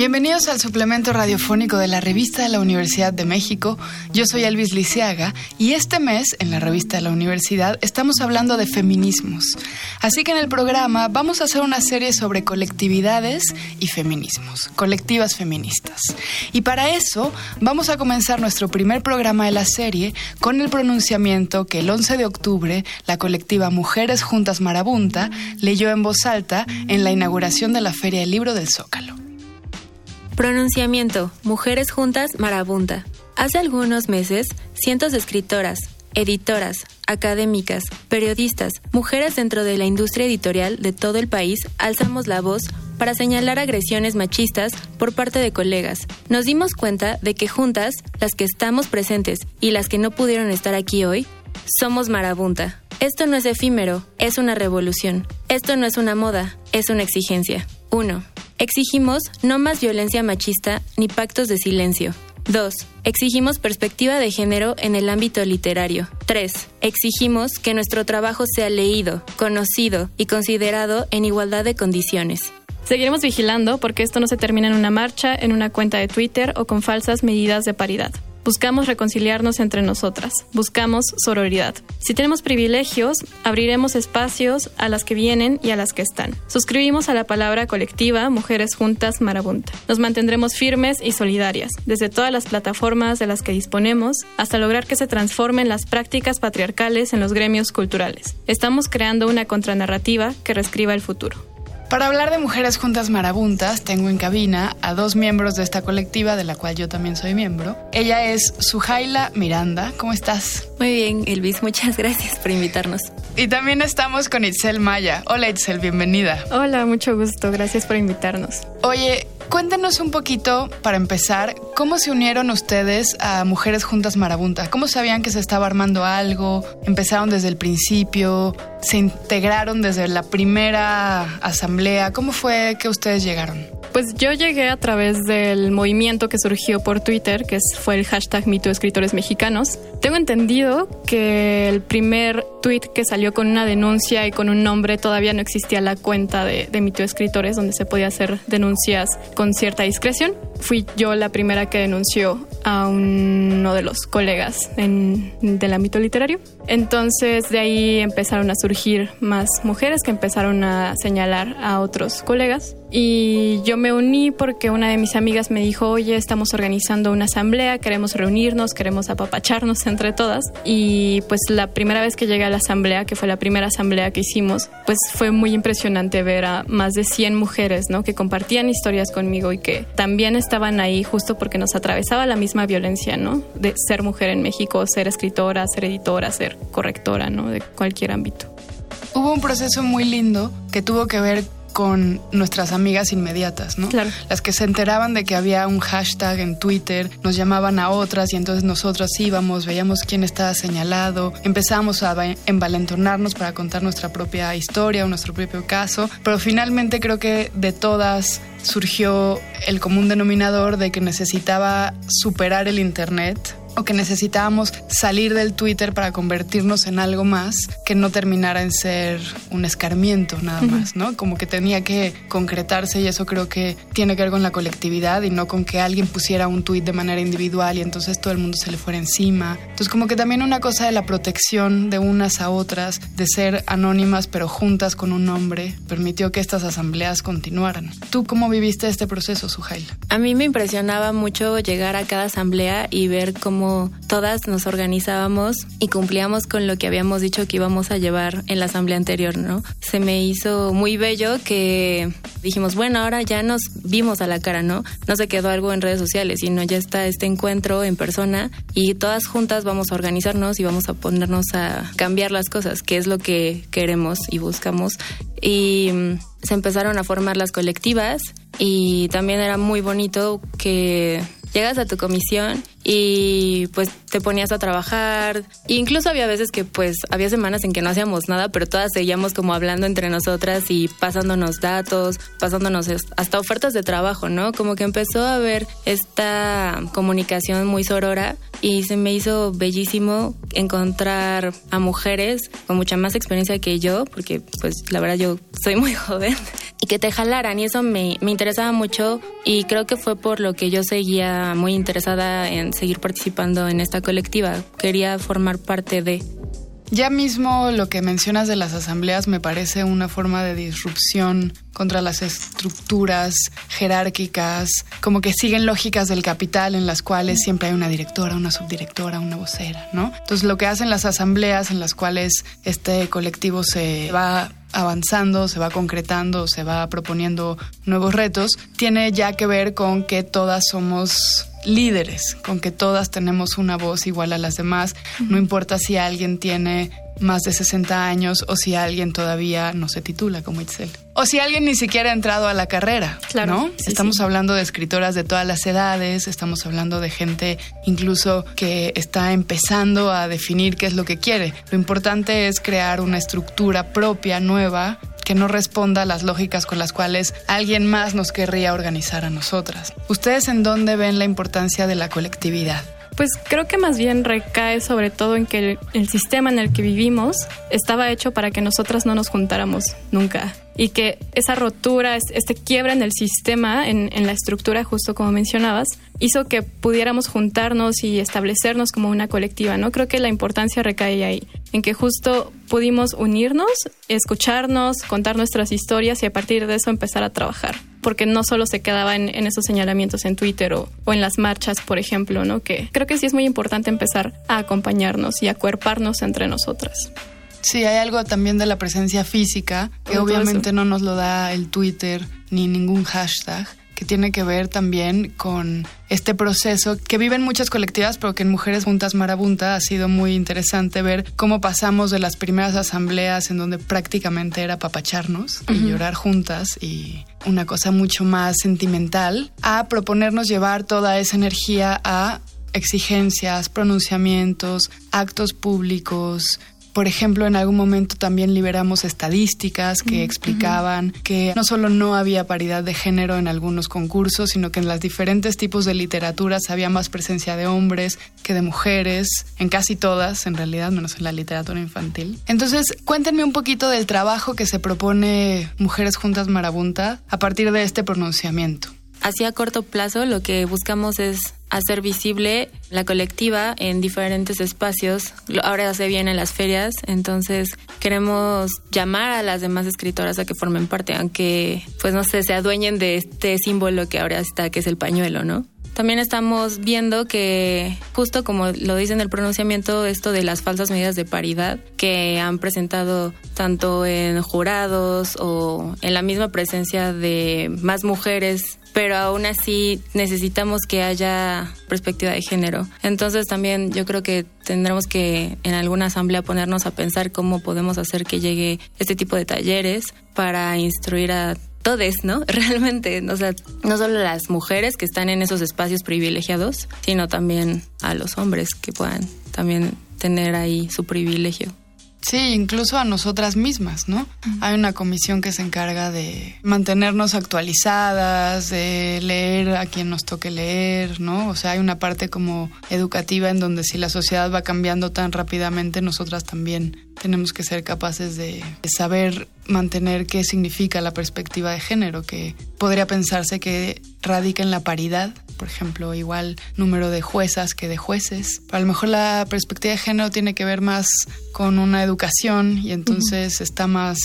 Bienvenidos al suplemento radiofónico de la revista de la Universidad de México. Yo soy Elvis Liceaga y este mes en la revista de la universidad estamos hablando de feminismos. Así que en el programa vamos a hacer una serie sobre colectividades y feminismos, colectivas feministas. Y para eso vamos a comenzar nuestro primer programa de la serie con el pronunciamiento que el 11 de octubre la colectiva Mujeres Juntas Marabunta leyó en voz alta en la inauguración de la Feria del Libro del Zócalo. Pronunciamiento. Mujeres Juntas Marabunta. Hace algunos meses, cientos de escritoras, editoras, académicas, periodistas, mujeres dentro de la industria editorial de todo el país alzamos la voz para señalar agresiones machistas por parte de colegas. Nos dimos cuenta de que juntas, las que estamos presentes y las que no pudieron estar aquí hoy, somos marabunta. Esto no es efímero, es una revolución. Esto no es una moda, es una exigencia. 1. Exigimos no más violencia machista ni pactos de silencio. 2. Exigimos perspectiva de género en el ámbito literario. 3. Exigimos que nuestro trabajo sea leído, conocido y considerado en igualdad de condiciones. Seguiremos vigilando porque esto no se termina en una marcha, en una cuenta de Twitter o con falsas medidas de paridad. Buscamos reconciliarnos entre nosotras, buscamos sororidad. Si tenemos privilegios, abriremos espacios a las que vienen y a las que están. Suscribimos a la palabra colectiva Mujeres Juntas Marabunta. Nos mantendremos firmes y solidarias, desde todas las plataformas de las que disponemos hasta lograr que se transformen las prácticas patriarcales en los gremios culturales. Estamos creando una contranarrativa que reescriba el futuro. Para hablar de Mujeres Juntas Marabuntas, tengo en cabina a dos miembros de esta colectiva, de la cual yo también soy miembro. Ella es Sujaila Miranda. ¿Cómo estás? Muy bien, Elvis. Muchas gracias por invitarnos. Y también estamos con Itzel Maya. Hola, Itzel, bienvenida. Hola, mucho gusto. Gracias por invitarnos. Oye, Cuéntenos un poquito, para empezar, cómo se unieron ustedes a Mujeres Juntas Marabunta. ¿Cómo sabían que se estaba armando algo? ¿Empezaron desde el principio? ¿Se integraron desde la primera asamblea? ¿Cómo fue que ustedes llegaron? Pues yo llegué a través del movimiento que surgió por Twitter, que fue el hashtag Mito Escritores Mexicanos. Tengo entendido que el primer tweet que salió con una denuncia y con un nombre todavía no existía la cuenta de, de Mito Escritores, donde se podía hacer denuncias con cierta discreción. Fui yo la primera que denunció a uno de los colegas del ámbito literario. Entonces de ahí empezaron a surgir más mujeres que empezaron a señalar a otros colegas y yo me uní porque una de mis amigas me dijo, oye, estamos organizando una asamblea, queremos reunirnos, queremos apapacharnos entre todas. Y pues la primera vez que llegué a la asamblea, que fue la primera asamblea que hicimos, pues fue muy impresionante ver a más de 100 mujeres, ¿no? Que compartían historias conmigo y que también estaban ahí justo porque nos atravesaba la misma violencia, ¿no? De ser mujer en México, ser escritora, ser editora, ser correctora, ¿no? De cualquier ámbito. Hubo un proceso muy lindo que tuvo que ver con nuestras amigas inmediatas, ¿no? Claro. Las que se enteraban de que había un hashtag en Twitter, nos llamaban a otras y entonces nosotras íbamos, veíamos quién estaba señalado, empezamos a envalentonarnos para contar nuestra propia historia o nuestro propio caso, pero finalmente creo que de todas surgió el común denominador de que necesitaba superar el Internet o que necesitábamos salir del Twitter para convertirnos en algo más que no terminara en ser un escarmiento nada más, ¿no? Como que tenía que concretarse y eso creo que tiene que ver con la colectividad y no con que alguien pusiera un tweet de manera individual y entonces todo el mundo se le fuera encima. Entonces como que también una cosa de la protección de unas a otras, de ser anónimas pero juntas con un nombre, permitió que estas asambleas continuaran. ¿Tú cómo viviste este proceso, Sujail? A mí me impresionaba mucho llegar a cada asamblea y ver cómo todas nos organizábamos y cumplíamos con lo que habíamos dicho que íbamos a llevar en la asamblea anterior, ¿no? Se me hizo muy bello que dijimos, bueno, ahora ya nos vimos a la cara, ¿no? No se quedó algo en redes sociales, sino ya está este encuentro en persona y todas juntas vamos a organizarnos y vamos a ponernos a cambiar las cosas, que es lo que queremos y buscamos. Y mm, se empezaron a formar las colectivas y también era muy bonito que llegas a tu comisión y pues te ponías a trabajar. incluso había veces que pues había semanas en que no hacíamos nada, pero todas seguíamos como hablando entre nosotras y pasándonos datos, pasándonos hasta ofertas de trabajo, ¿no? Como que empezó a haber esta comunicación muy sorora y se me hizo bellísimo encontrar a mujeres con mucha más experiencia que yo, porque pues la verdad yo soy muy joven, y que te jalaran y eso me, me interesaba mucho y creo que fue por lo que yo seguía muy interesada en seguir participando en esta colectiva. Quería formar parte de... Ya mismo lo que mencionas de las asambleas me parece una forma de disrupción contra las estructuras jerárquicas, como que siguen lógicas del capital en las cuales siempre hay una directora, una subdirectora, una vocera, ¿no? Entonces lo que hacen las asambleas en las cuales este colectivo se va avanzando, se va concretando, se va proponiendo nuevos retos, tiene ya que ver con que todas somos líderes, con que todas tenemos una voz igual a las demás, no importa si alguien tiene más de 60 años o si alguien todavía no se titula como Itzel. O si alguien ni siquiera ha entrado a la carrera, claro, ¿no? estamos hablando de escritoras de todas las edades, estamos hablando de gente incluso que está empezando a definir qué es lo que quiere. Lo importante es crear una estructura propia, nueva, que no responda a las lógicas con las cuales alguien más nos querría organizar a nosotras. ¿Ustedes en dónde ven la importancia de la colectividad? Pues creo que más bien recae sobre todo en que el, sistema en el que vivimos estaba hecho para que nosotras no nos juntáramos nunca y que esa rotura, este quiebre en el sistema, en, la estructura, justo como mencionabas, hizo que pudiéramos juntarnos y establecernos como una colectiva, ¿no? Creo que la importancia recae ahí, en que justo pudimos unirnos, escucharnos, contar nuestras historias y a partir de eso empezar a trabajar porque no solo se quedaba en, esos señalamientos en Twitter o, o, en las marchas, por ejemplo, ¿no? Que creo que sí es muy importante empezar a acompañarnos y a acuerparnos entre nosotras. Sí, hay algo también de la presencia física, que obviamente no nos lo da el Twitter ni ningún hashtag, que tiene que ver también con este proceso que viven muchas colectivas, pero que en Mujeres Juntas Marabunta ha sido muy interesante ver cómo pasamos de las primeras asambleas en donde prácticamente era papacharnos y llorar juntas y una cosa mucho más sentimental, a proponernos llevar toda esa energía a exigencias, pronunciamientos, actos públicos, por ejemplo, en algún momento también liberamos estadísticas que explicaban que no solo no había paridad de género en algunos concursos, sino que en los diferentes tipos de literaturas había más presencia de hombres que de mujeres, en casi todas, en realidad, menos en la literatura infantil. Entonces, cuéntenme un poquito del trabajo que se propone Mujeres Juntas Marabunta a partir de este pronunciamiento. Así a corto plazo lo que buscamos es hacer visible la colectiva en diferentes espacios. Ahora se viene en las ferias, entonces queremos llamar a las demás escritoras a que formen parte, aunque pues no sé, se adueñen de este símbolo que ahora está, que es el pañuelo, ¿no? También estamos viendo que, justo como lo dice en el pronunciamiento, esto de las falsas medidas de paridad que han presentado tanto en jurados o en la misma presencia de más mujeres pero aún así necesitamos que haya perspectiva de género. Entonces también yo creo que tendremos que en alguna asamblea ponernos a pensar cómo podemos hacer que llegue este tipo de talleres para instruir a todos, ¿no? Realmente, o sea, no solo las mujeres que están en esos espacios privilegiados, sino también a los hombres que puedan también tener ahí su privilegio. Sí, incluso a nosotras mismas, ¿no? Hay una comisión que se encarga de mantenernos actualizadas, de leer a quien nos toque leer, ¿no? O sea, hay una parte como educativa en donde si la sociedad va cambiando tan rápidamente, nosotras también tenemos que ser capaces de saber mantener qué significa la perspectiva de género, que podría pensarse que radica en la paridad, por ejemplo, igual número de juezas que de jueces. a lo mejor la perspectiva de género tiene que ver más con una educación y entonces está más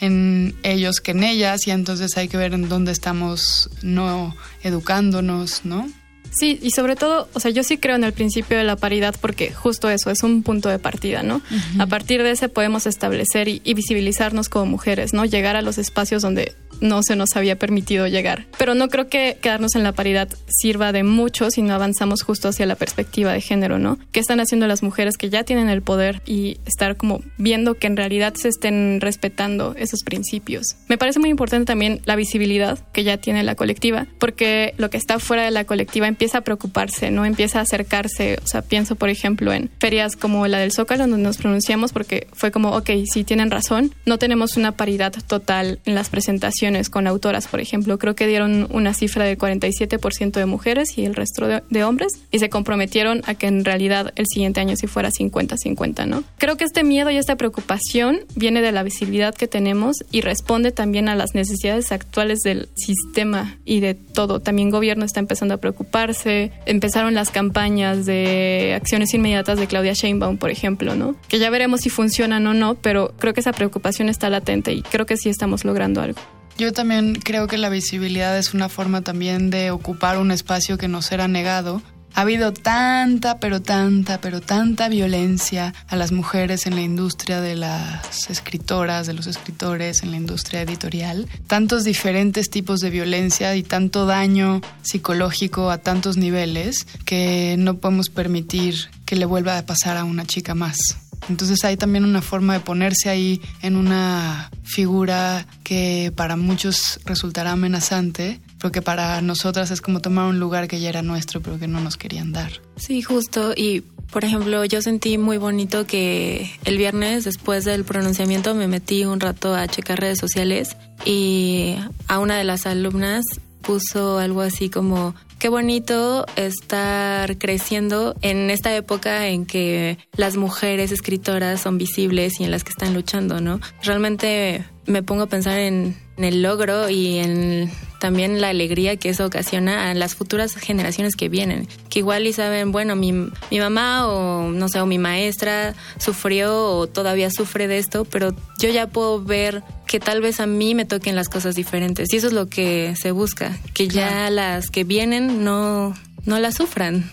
en ellos que en ellas y entonces hay que ver en dónde estamos no educándonos, ¿no? Sí, y sobre todo, o sea, yo sí creo en el principio de la paridad porque justo eso es un punto de partida, ¿no? A partir de ese podemos establecer y, visibilizarnos como mujeres, ¿no? Llegar a los espacios donde no se nos había permitido llegar. Pero no creo que quedarnos en la paridad sirva de mucho si no avanzamos justo hacia la perspectiva de género, ¿no? ¿Qué están haciendo las mujeres que ya tienen el poder y estar como viendo que en realidad se estén respetando esos principios? Me parece muy importante también la visibilidad que ya tiene la colectiva, porque lo que está fuera de la colectiva empieza a preocuparse, ¿no? Empieza a acercarse. O sea, pienso, por ejemplo, en ferias como la del Zócalo, donde nos pronunciamos porque fue como, ok, sí tienen razón, no tenemos una paridad total en las presentaciones con autoras, por ejemplo. Creo que dieron una cifra de 47% de mujeres y el resto de, hombres y se comprometieron a que en realidad el siguiente año sí fuera 50-50, ¿no? Creo que este miedo y esta preocupación viene de la visibilidad que tenemos y responde también a las necesidades actuales del sistema y de todo. También gobierno está empezando a preocuparse. Empezaron las campañas de acciones inmediatas de Claudia Sheinbaum, por ejemplo, ¿no? Que ya veremos si funcionan o no, pero creo que esa preocupación está latente y creo que sí estamos logrando algo. Yo también creo que la visibilidad es una forma también de ocupar un espacio que nos era negado ha habido tanta, pero tanta, pero tanta violencia a las mujeres en la industria de las escritoras, de los escritores, en la industria editorial. Tantos diferentes tipos de violencia y tanto daño psicológico a tantos niveles que no podemos permitir que le vuelva a pasar a una chica más. Entonces hay también una forma de ponerse ahí en una figura que para muchos resultará amenazante, pero que para nosotras es como tomar un lugar que ya era nuestro, pero que no nos querían dar. Sí, justo. Y por ejemplo, yo sentí muy bonito que el viernes, después del pronunciamiento, me metí un rato a checar redes sociales y a una de las alumnas puso algo así como qué bonito estar creciendo en esta época en que las mujeres escritoras son visibles y en las que están luchando, ¿no? Realmente me pongo a pensar en, el logro y en también la alegría que eso ocasiona a las futuras generaciones que vienen, que igual y saben, bueno, mi, mi mamá o no sé, o mi maestra sufrió o todavía sufre de esto, pero yo ya puedo ver que tal vez a mí me toquen las cosas diferentes. Y eso es lo que se busca, que ya las que vienen no, no las sufran.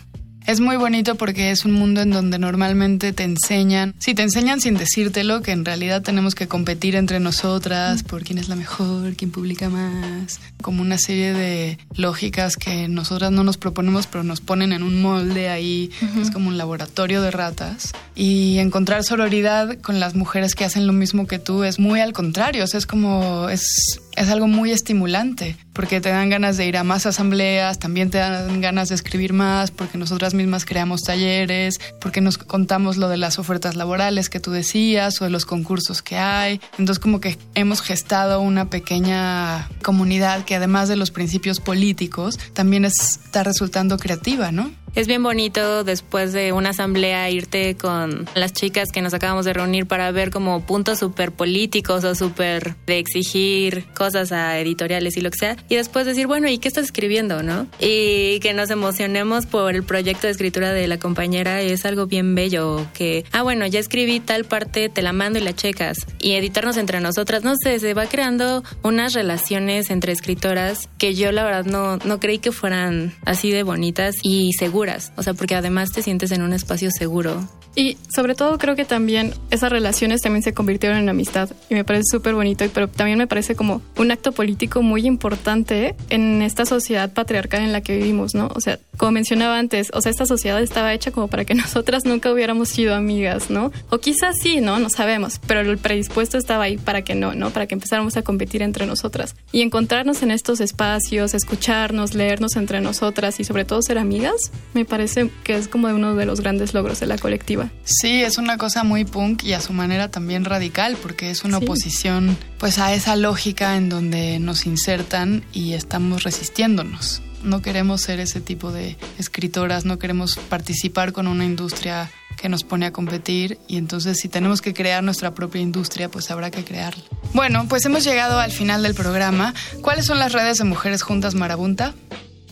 Es muy bonito porque es un mundo en donde normalmente te enseñan, sí, te enseñan sin decírtelo, que en realidad tenemos que competir entre nosotras por quién es la mejor, quién publica más, como una serie de lógicas que nosotras no nos proponemos, pero nos ponen en un molde ahí, es como un laboratorio de ratas. Y encontrar sororidad con las mujeres que hacen lo mismo que tú es muy al contrario, o sea, es como, es es algo muy estimulante, porque te dan ganas de ir a más asambleas, también te dan ganas de escribir más, porque nosotras mismas creamos talleres, porque nos contamos lo de las ofertas laborales que tú decías o de los concursos que hay. Entonces como que hemos gestado una pequeña comunidad que además de los principios políticos, también está resultando creativa, ¿no? Es bien bonito después de una asamblea irte con las chicas que nos acabamos de reunir para ver como puntos súper políticos o súper de exigir cosas a editoriales y lo que sea. Y después decir, bueno, ¿y qué estás escribiendo, no? Y que nos emocionemos por el proyecto de escritura de la compañera es algo bien bello. Que, ah, bueno, ya escribí tal parte, te la mando y la checas. Y editarnos entre nosotras, no sé, se va creando unas relaciones entre escritoras que yo la verdad no, no creí que fueran así de bonitas y seguras o sea, porque además te sientes en un espacio seguro. Y sobre todo creo que también esas relaciones también se convirtieron en amistad y me parece súper bonito, pero también me parece como un acto político muy importante en esta sociedad patriarcal en la que vivimos, ¿no? O sea, como mencionaba antes, o sea, esta sociedad estaba hecha como para que nosotras nunca hubiéramos sido amigas, ¿no? O quizás sí, ¿no? No sabemos, pero el predispuesto estaba ahí para que no, ¿no? Para que empezáramos a competir entre nosotras. Y encontrarnos en estos espacios, escucharnos, leernos entre nosotras y sobre todo ser amigas, me parece que es como uno de los grandes logros de la colectiva. Sí, es una cosa muy punk y a su manera también radical, porque es una oposición pues a esa lógica en donde nos insertan y estamos resistiéndonos. No queremos ser ese tipo de escritoras, no queremos participar con una industria que nos pone a competir y entonces si tenemos que crear nuestra propia industria, pues habrá que crearla. Bueno, pues hemos llegado al final del programa. ¿Cuáles son las redes de Mujeres Juntas Marabunta?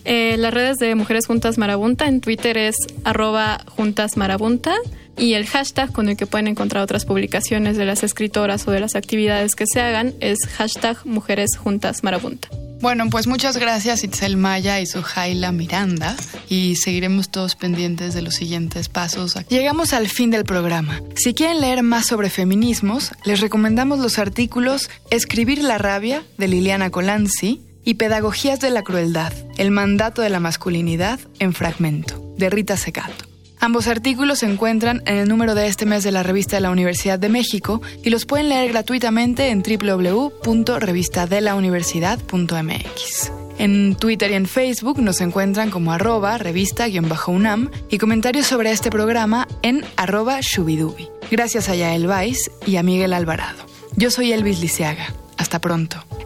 Eh, las redes de Mujeres Juntas Marabunta en Twitter es arroba juntas marabunta y el hashtag con el que pueden encontrar otras publicaciones de las escritoras o de las actividades que se hagan es hashtag Mujeres Juntas Marabunta. Bueno, pues muchas gracias Itzel Maya y su Jaila Miranda y seguiremos todos pendientes de los siguientes pasos. Llegamos al fin del programa. Si quieren leer más sobre feminismos, les recomendamos los artículos Escribir la rabia de Liliana Colanzi y Pedagogías de la crueldad, el mandato de la masculinidad en fragmento, de Rita Secato. Ambos artículos se encuentran en el número de este mes de la revista de la Universidad de México y los pueden leer gratuitamente en www.revistadelauniversidad.mx. En Twitter y en Facebook nos encuentran como arroba revista-unam y comentarios sobre este programa en arroba shubidubi. Gracias a Yael Weiss y a Miguel Alvarado. Yo soy Elvis Liceaga. Hasta pronto.